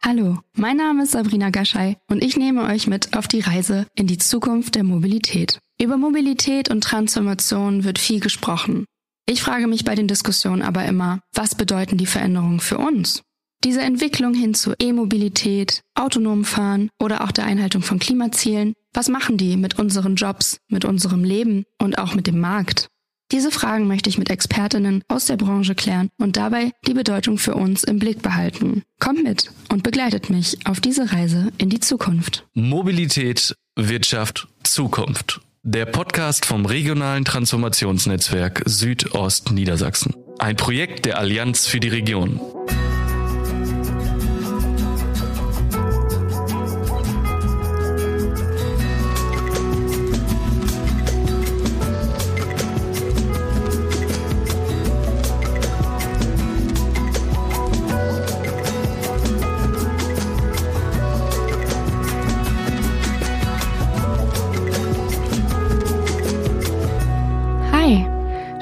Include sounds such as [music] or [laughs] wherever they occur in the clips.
Hallo, mein Name ist Sabrina Gaschei und ich nehme euch mit auf die Reise in die Zukunft der Mobilität. Über Mobilität und Transformation wird viel gesprochen. Ich frage mich bei den Diskussionen aber immer, was bedeuten die Veränderungen für uns? Diese Entwicklung hin zu E-Mobilität, autonomem Fahren oder auch der Einhaltung von Klimazielen, was machen die mit unseren Jobs, mit unserem Leben und auch mit dem Markt? Diese Fragen möchte ich mit Expertinnen aus der Branche klären und dabei die Bedeutung für uns im Blick behalten. Kommt mit und begleitet mich auf diese Reise in die Zukunft. Mobilität, Wirtschaft, Zukunft. Der Podcast vom regionalen Transformationsnetzwerk Südost Niedersachsen. Ein Projekt der Allianz für die Region.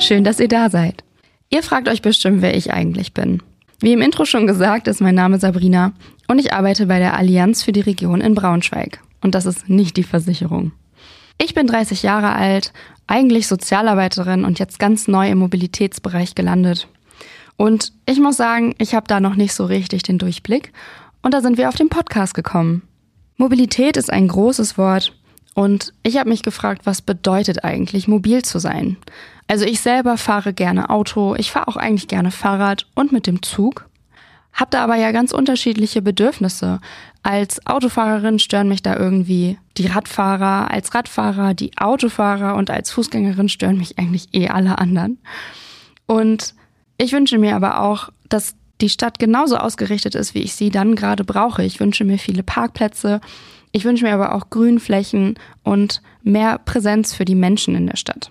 Schön, dass ihr da seid. Ihr fragt euch bestimmt, wer ich eigentlich bin. Wie im Intro schon gesagt, ist mein Name Sabrina und ich arbeite bei der Allianz für die Region in Braunschweig. Und das ist nicht die Versicherung. Ich bin 30 Jahre alt, eigentlich Sozialarbeiterin und jetzt ganz neu im Mobilitätsbereich gelandet. Und ich muss sagen, ich habe da noch nicht so richtig den Durchblick. Und da sind wir auf den Podcast gekommen. Mobilität ist ein großes Wort und ich habe mich gefragt, was bedeutet eigentlich mobil zu sein? Also ich selber fahre gerne Auto, ich fahre auch eigentlich gerne Fahrrad und mit dem Zug. Hab da aber ja ganz unterschiedliche Bedürfnisse. Als Autofahrerin stören mich da irgendwie die Radfahrer, als Radfahrer die Autofahrer und als Fußgängerin stören mich eigentlich eh alle anderen. Und ich wünsche mir aber auch, dass die Stadt genauso ausgerichtet ist, wie ich sie dann gerade brauche. Ich wünsche mir viele Parkplätze. Ich wünsche mir aber auch Grünflächen und mehr Präsenz für die Menschen in der Stadt.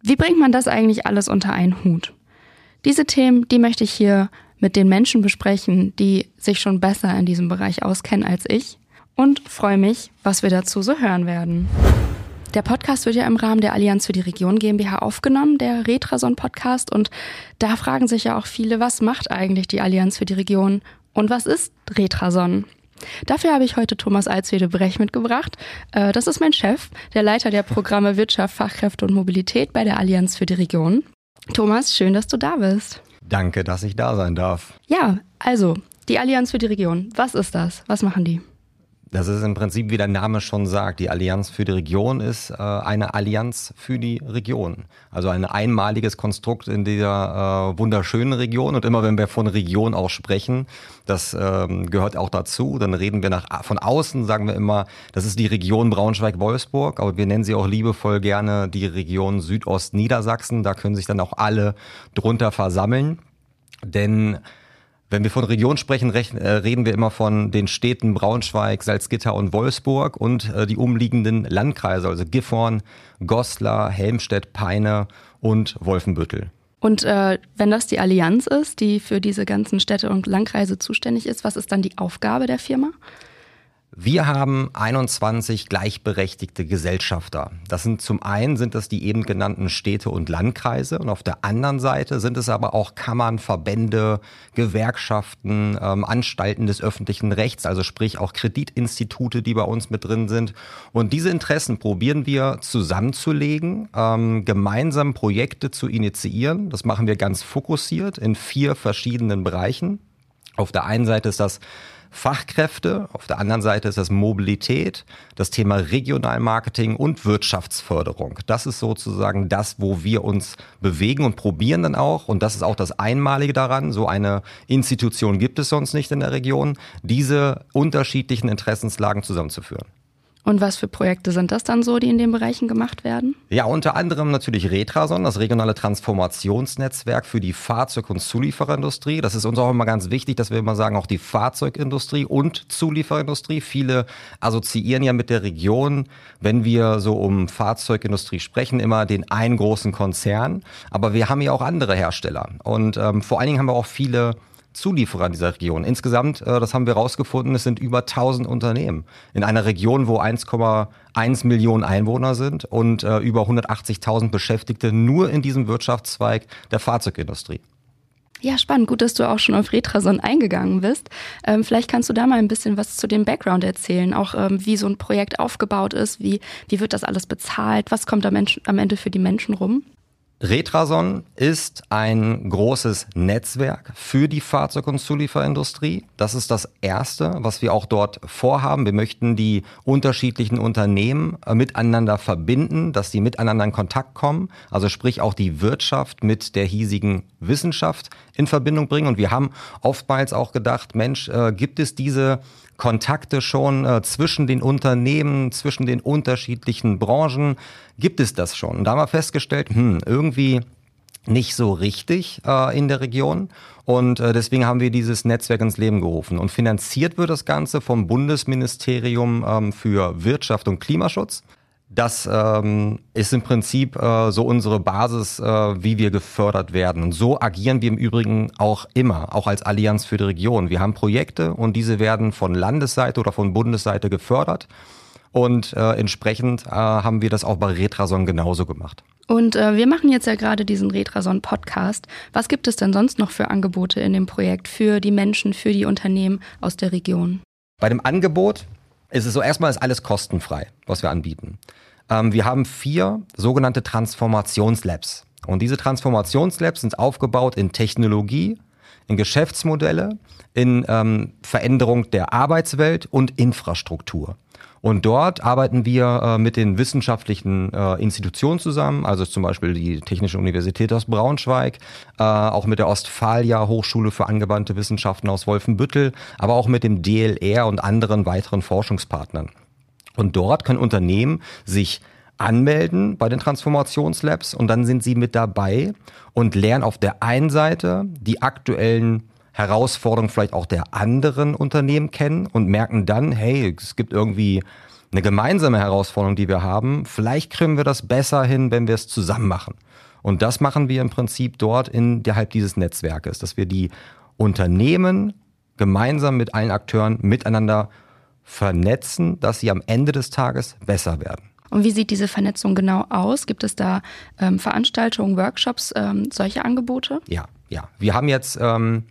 Wie bringt man das eigentlich alles unter einen Hut? Diese Themen, die möchte ich hier mit den Menschen besprechen, die sich schon besser in diesem Bereich auskennen als ich und freue mich, was wir dazu so hören werden. Der Podcast wird ja im Rahmen der Allianz für die Region GmbH aufgenommen, der Retrason Podcast. Und da fragen sich ja auch viele, was macht eigentlich die Allianz für die Region und was ist Retrason? Dafür habe ich heute Thomas Alswede Brech mitgebracht. Äh, das ist mein Chef, der Leiter der Programme Wirtschaft, Fachkräfte und Mobilität bei der Allianz für die Region. Thomas, schön, dass du da bist. Danke, dass ich da sein darf. Ja, also die Allianz für die Region. Was ist das? Was machen die? Das ist im Prinzip, wie der Name schon sagt, die Allianz für die Region ist äh, eine Allianz für die Region. Also ein einmaliges Konstrukt in dieser äh, wunderschönen Region. Und immer wenn wir von Region auch sprechen, das ähm, gehört auch dazu, dann reden wir nach, von außen, sagen wir immer, das ist die Region Braunschweig-Wolfsburg, aber wir nennen sie auch liebevoll gerne die Region Südost-Niedersachsen. Da können sich dann auch alle drunter versammeln. Denn wenn wir von Region sprechen, äh, reden wir immer von den Städten Braunschweig, Salzgitter und Wolfsburg und äh, die umliegenden Landkreise, also Gifhorn, Goslar, Helmstedt, Peine und Wolfenbüttel. Und äh, wenn das die Allianz ist, die für diese ganzen Städte und Landkreise zuständig ist, was ist dann die Aufgabe der Firma? Wir haben 21 gleichberechtigte Gesellschafter. Das sind zum einen sind das die eben genannten Städte und Landkreise und auf der anderen Seite sind es aber auch Kammern, Verbände, Gewerkschaften, ähm, Anstalten des öffentlichen Rechts, also sprich auch Kreditinstitute, die bei uns mit drin sind. Und diese Interessen probieren wir zusammenzulegen, ähm, gemeinsam Projekte zu initiieren. Das machen wir ganz fokussiert in vier verschiedenen Bereichen. Auf der einen Seite ist das Fachkräfte, auf der anderen Seite ist das Mobilität, das Thema Regionalmarketing und Wirtschaftsförderung. Das ist sozusagen das, wo wir uns bewegen und probieren dann auch, und das ist auch das Einmalige daran, so eine Institution gibt es sonst nicht in der Region, diese unterschiedlichen Interessenslagen zusammenzuführen. Und was für Projekte sind das dann so, die in den Bereichen gemacht werden? Ja, unter anderem natürlich Retrason, das regionale Transformationsnetzwerk für die Fahrzeug- und Zuliefererindustrie. Das ist uns auch immer ganz wichtig, dass wir immer sagen, auch die Fahrzeugindustrie und Zulieferindustrie. Viele assoziieren ja mit der Region, wenn wir so um Fahrzeugindustrie sprechen, immer den einen großen Konzern. Aber wir haben ja auch andere Hersteller. Und ähm, vor allen Dingen haben wir auch viele Zulieferer dieser Region. Insgesamt, äh, das haben wir rausgefunden, es sind über 1000 Unternehmen in einer Region, wo 1,1 Millionen Einwohner sind und äh, über 180.000 Beschäftigte nur in diesem Wirtschaftszweig der Fahrzeugindustrie. Ja, spannend. Gut, dass du auch schon auf Retrason eingegangen bist. Ähm, vielleicht kannst du da mal ein bisschen was zu dem Background erzählen, auch ähm, wie so ein Projekt aufgebaut ist, wie, wie wird das alles bezahlt, was kommt am, Mensch, am Ende für die Menschen rum? Retrason ist ein großes Netzwerk für die Fahrzeug- und Zulieferindustrie. Das ist das Erste, was wir auch dort vorhaben. Wir möchten die unterschiedlichen Unternehmen äh, miteinander verbinden, dass die miteinander in Kontakt kommen. Also sprich auch die Wirtschaft mit der hiesigen Wissenschaft in Verbindung bringen. Und wir haben oftmals auch gedacht, Mensch, äh, gibt es diese Kontakte schon äh, zwischen den Unternehmen, zwischen den unterschiedlichen Branchen? Gibt es das schon? Und da haben wir festgestellt, hm, irgendwie nicht so richtig äh, in der Region. Und äh, deswegen haben wir dieses Netzwerk ins Leben gerufen. Und finanziert wird das Ganze vom Bundesministerium ähm, für Wirtschaft und Klimaschutz. Das ähm, ist im Prinzip äh, so unsere Basis, äh, wie wir gefördert werden. Und so agieren wir im Übrigen auch immer, auch als Allianz für die Region. Wir haben Projekte und diese werden von Landesseite oder von Bundesseite gefördert. Und äh, entsprechend äh, haben wir das auch bei Retrason genauso gemacht. Und äh, wir machen jetzt ja gerade diesen Retrason-Podcast. Was gibt es denn sonst noch für Angebote in dem Projekt für die Menschen, für die Unternehmen aus der Region? Bei dem Angebot ist es so, erstmal ist alles kostenfrei, was wir anbieten. Ähm, wir haben vier sogenannte Transformationslabs. Und diese Transformationslabs sind aufgebaut in Technologie, in Geschäftsmodelle, in ähm, Veränderung der Arbeitswelt und Infrastruktur. Und dort arbeiten wir äh, mit den wissenschaftlichen äh, Institutionen zusammen, also zum Beispiel die Technische Universität aus Braunschweig, äh, auch mit der Ostfalia Hochschule für angewandte Wissenschaften aus Wolfenbüttel, aber auch mit dem DLR und anderen weiteren Forschungspartnern. Und dort können Unternehmen sich anmelden bei den Transformationslabs und dann sind sie mit dabei und lernen auf der einen Seite die aktuellen Herausforderungen vielleicht auch der anderen Unternehmen kennen und merken dann, hey, es gibt irgendwie eine gemeinsame Herausforderung, die wir haben. Vielleicht kriegen wir das besser hin, wenn wir es zusammen machen. Und das machen wir im Prinzip dort innerhalb dieses Netzwerkes, dass wir die Unternehmen gemeinsam mit allen Akteuren miteinander vernetzen, dass sie am Ende des Tages besser werden. Und wie sieht diese Vernetzung genau aus? Gibt es da ähm, Veranstaltungen, Workshops, ähm, solche Angebote? Ja, ja. Wir haben jetzt ähm,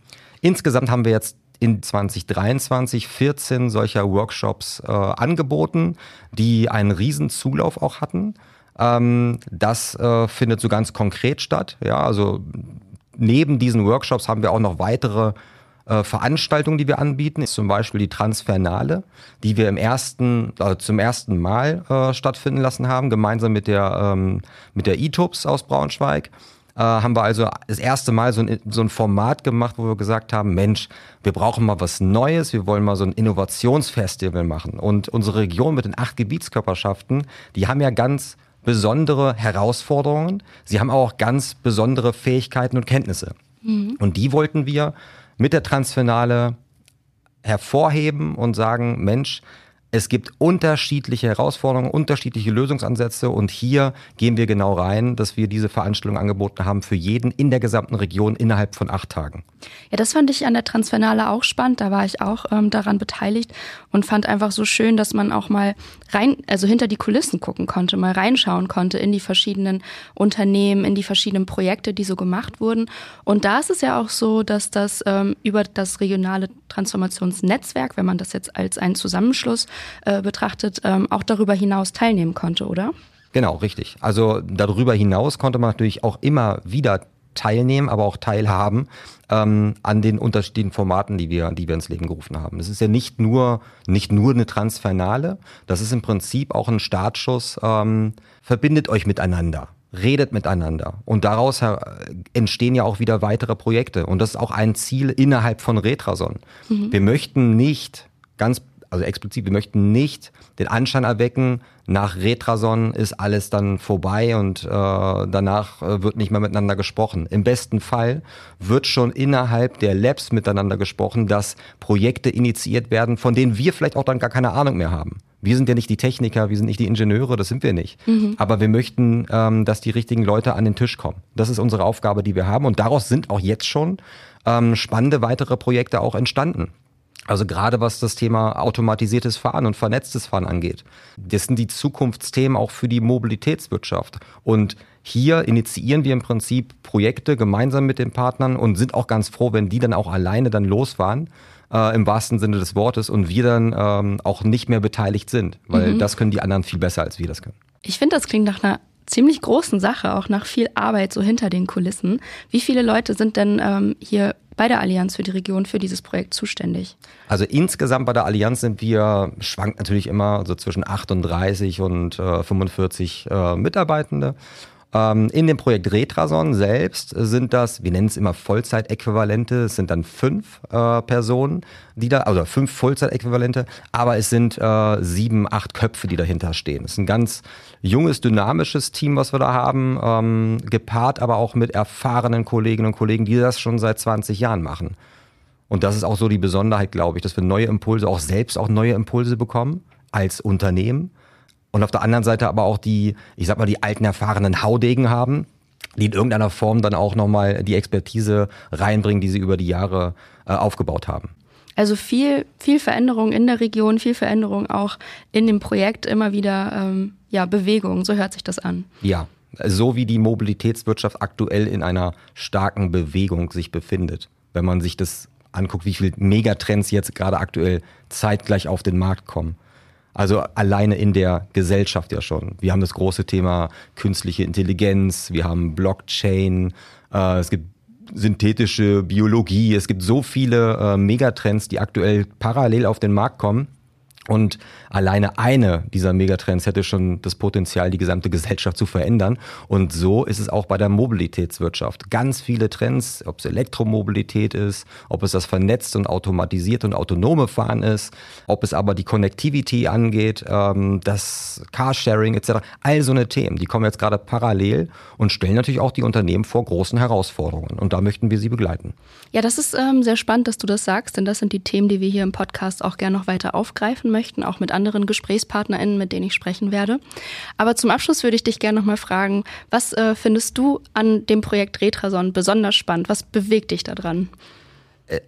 Insgesamt haben wir jetzt in 2023 14 solcher Workshops äh, angeboten, die einen riesen Zulauf auch hatten. Ähm, das äh, findet so ganz konkret statt. Ja, also neben diesen Workshops haben wir auch noch weitere äh, Veranstaltungen, die wir anbieten, ist zum Beispiel die Transfernale, die wir im ersten, also zum ersten Mal äh, stattfinden lassen haben, gemeinsam mit der ähm, mit der E-Tubs aus Braunschweig äh, haben wir also das erste Mal so ein, so ein Format gemacht, wo wir gesagt haben, Mensch, wir brauchen mal was Neues, wir wollen mal so ein Innovationsfestival machen. Und unsere Region mit den acht Gebietskörperschaften, die haben ja ganz besondere Herausforderungen. Sie haben auch ganz besondere Fähigkeiten und Kenntnisse. Mhm. Und die wollten wir mit der Transfinale hervorheben und sagen, Mensch, es gibt unterschiedliche Herausforderungen, unterschiedliche Lösungsansätze und hier gehen wir genau rein, dass wir diese Veranstaltung angeboten haben für jeden in der gesamten Region innerhalb von acht Tagen. Ja, das fand ich an der Transfernale auch spannend. Da war ich auch ähm, daran beteiligt und fand einfach so schön, dass man auch mal rein, also hinter die Kulissen gucken konnte, mal reinschauen konnte in die verschiedenen Unternehmen, in die verschiedenen Projekte, die so gemacht wurden. Und da ist es ja auch so, dass das ähm, über das regionale Transformationsnetzwerk, wenn man das jetzt als einen Zusammenschluss äh, betrachtet, ähm, auch darüber hinaus teilnehmen konnte, oder? Genau, richtig. Also darüber hinaus konnte man natürlich auch immer wieder teilnehmen, aber auch teilhaben ähm, an den unterschiedlichen Formaten, die wir, die wir ins Leben gerufen haben. Das ist ja nicht nur, nicht nur eine Transfernale, das ist im Prinzip auch ein Startschuss, ähm, verbindet euch miteinander redet miteinander. Und daraus entstehen ja auch wieder weitere Projekte. Und das ist auch ein Ziel innerhalb von Retrason. Mhm. Wir möchten nicht ganz also explizit, wir möchten nicht den Anschein erwecken, nach Retrason ist alles dann vorbei und äh, danach äh, wird nicht mehr miteinander gesprochen. Im besten Fall wird schon innerhalb der Labs miteinander gesprochen, dass Projekte initiiert werden, von denen wir vielleicht auch dann gar keine Ahnung mehr haben. Wir sind ja nicht die Techniker, wir sind nicht die Ingenieure, das sind wir nicht. Mhm. Aber wir möchten, ähm, dass die richtigen Leute an den Tisch kommen. Das ist unsere Aufgabe, die wir haben. Und daraus sind auch jetzt schon ähm, spannende weitere Projekte auch entstanden. Also gerade was das Thema automatisiertes Fahren und vernetztes Fahren angeht. Das sind die Zukunftsthemen auch für die Mobilitätswirtschaft. Und hier initiieren wir im Prinzip Projekte gemeinsam mit den Partnern und sind auch ganz froh, wenn die dann auch alleine dann losfahren. Äh, im wahrsten Sinne des Wortes und wir dann ähm, auch nicht mehr beteiligt sind, weil mhm. das können die anderen viel besser, als wir das können. Ich finde, das klingt nach einer ziemlich großen Sache, auch nach viel Arbeit so hinter den Kulissen. Wie viele Leute sind denn ähm, hier bei der Allianz für die Region für dieses Projekt zuständig? Also insgesamt bei der Allianz sind wir, schwankt natürlich immer so zwischen 38 und äh, 45 äh, Mitarbeitende. Ähm, in dem Projekt Retrason selbst sind das, wir nennen es immer Vollzeitäquivalente, es sind dann fünf äh, Personen, die da, also fünf Vollzeitäquivalente, aber es sind äh, sieben, acht Köpfe, die dahinter stehen. Es ist ein ganz junges, dynamisches Team, was wir da haben, ähm, gepaart aber auch mit erfahrenen Kolleginnen und Kollegen, die das schon seit 20 Jahren machen. Und das ist auch so die Besonderheit, glaube ich, dass wir neue Impulse, auch selbst auch neue Impulse bekommen als Unternehmen und auf der anderen Seite aber auch die, ich sag mal, die alten erfahrenen Haudegen haben, die in irgendeiner Form dann auch nochmal die Expertise reinbringen, die sie über die Jahre äh, aufgebaut haben. Also viel, viel Veränderung in der Region, viel Veränderung auch in dem Projekt, immer wieder ähm, ja, Bewegung, so hört sich das an. Ja, so wie die Mobilitätswirtschaft aktuell in einer starken Bewegung sich befindet. Wenn man sich das anguckt, wie viele Megatrends jetzt gerade aktuell zeitgleich auf den Markt kommen. Also alleine in der Gesellschaft ja schon. Wir haben das große Thema künstliche Intelligenz, wir haben Blockchain, äh, es gibt synthetische Biologie, es gibt so viele äh, Megatrends, die aktuell parallel auf den Markt kommen. Und alleine eine dieser Megatrends hätte schon das Potenzial, die gesamte Gesellschaft zu verändern. Und so ist es auch bei der Mobilitätswirtschaft. Ganz viele Trends, ob es Elektromobilität ist, ob es das vernetzt und automatisiert und autonome Fahren ist, ob es aber die Connectivity angeht, ähm, das Carsharing etc. All so eine Themen, die kommen jetzt gerade parallel und stellen natürlich auch die Unternehmen vor großen Herausforderungen. Und da möchten wir sie begleiten. Ja, das ist ähm, sehr spannend, dass du das sagst, denn das sind die Themen, die wir hier im Podcast auch gerne noch weiter aufgreifen möchten, auch mit anderen GesprächspartnerInnen, mit denen ich sprechen werde. Aber zum Abschluss würde ich dich gerne nochmal fragen, was äh, findest du an dem Projekt Retrason besonders spannend? Was bewegt dich daran?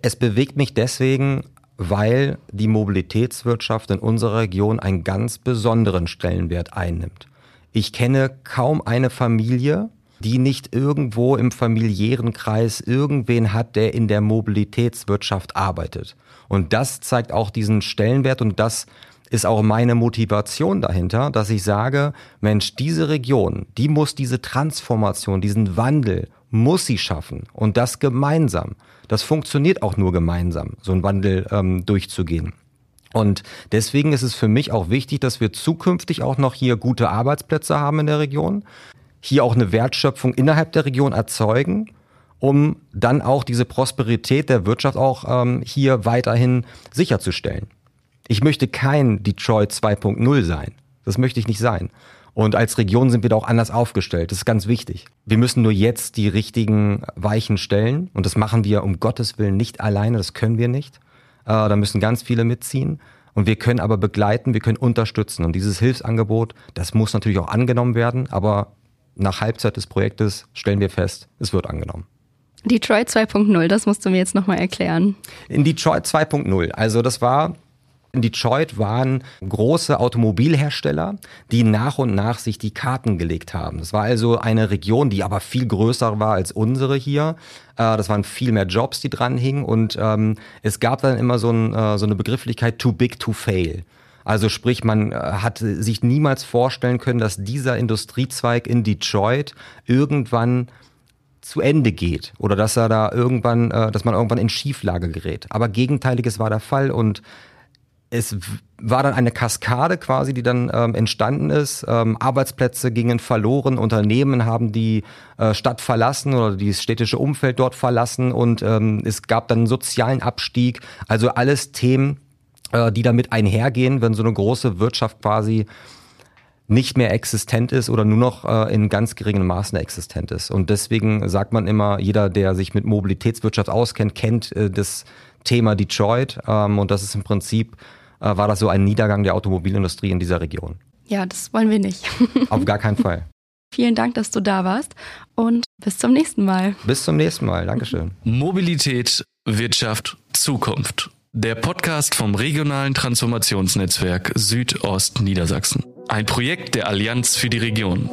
Es bewegt mich deswegen, weil die Mobilitätswirtschaft in unserer Region einen ganz besonderen Stellenwert einnimmt. Ich kenne kaum eine Familie, die nicht irgendwo im familiären Kreis irgendwen hat, der in der Mobilitätswirtschaft arbeitet. Und das zeigt auch diesen Stellenwert und das ist auch meine Motivation dahinter, dass ich sage, Mensch, diese Region, die muss diese Transformation, diesen Wandel, muss sie schaffen und das gemeinsam. Das funktioniert auch nur gemeinsam, so einen Wandel ähm, durchzugehen. Und deswegen ist es für mich auch wichtig, dass wir zukünftig auch noch hier gute Arbeitsplätze haben in der Region, hier auch eine Wertschöpfung innerhalb der Region erzeugen, um dann auch diese Prosperität der Wirtschaft auch ähm, hier weiterhin sicherzustellen. Ich möchte kein Detroit 2.0 sein. Das möchte ich nicht sein. Und als Region sind wir da auch anders aufgestellt. Das ist ganz wichtig. Wir müssen nur jetzt die richtigen Weichen stellen. Und das machen wir um Gottes Willen nicht alleine. Das können wir nicht. Äh, da müssen ganz viele mitziehen. Und wir können aber begleiten, wir können unterstützen. Und dieses Hilfsangebot, das muss natürlich auch angenommen werden. Aber nach Halbzeit des Projektes stellen wir fest, es wird angenommen. Detroit 2.0, das musst du mir jetzt nochmal erklären. In Detroit 2.0, also das war in Detroit waren große Automobilhersteller, die nach und nach sich die Karten gelegt haben. Das war also eine Region, die aber viel größer war als unsere hier. Äh, das waren viel mehr Jobs, die dran hingen. Und ähm, es gab dann immer so, ein, äh, so eine Begrifflichkeit too big to fail. Also sprich, man äh, hat sich niemals vorstellen können, dass dieser Industriezweig in Detroit irgendwann zu Ende geht oder dass er da irgendwann, äh, dass man irgendwann in Schieflage gerät. Aber Gegenteiliges war der Fall und es war dann eine Kaskade quasi, die dann ähm, entstanden ist. Ähm, Arbeitsplätze gingen verloren, Unternehmen haben die äh, Stadt verlassen oder das städtische Umfeld dort verlassen und ähm, es gab dann einen sozialen Abstieg. Also alles Themen, äh, die damit einhergehen, wenn so eine große Wirtschaft quasi nicht mehr existent ist oder nur noch äh, in ganz geringem Maßen existent ist. Und deswegen sagt man immer, jeder, der sich mit Mobilitätswirtschaft auskennt, kennt äh, das Thema Detroit. Ähm, und das ist im Prinzip, äh, war das so ein Niedergang der Automobilindustrie in dieser Region. Ja, das wollen wir nicht. [laughs] Auf gar keinen Fall. Vielen Dank, dass du da warst und bis zum nächsten Mal. Bis zum nächsten Mal. Dankeschön. Mobilität, Wirtschaft, Zukunft. Der Podcast vom regionalen Transformationsnetzwerk Südost Niedersachsen. Ein Projekt der Allianz für die Region.